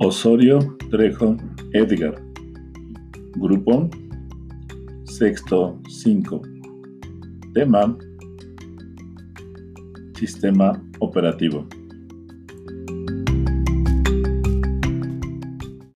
Osorio Trejo Edgar. Grupo Sexto 5. Tema Sistema operativo.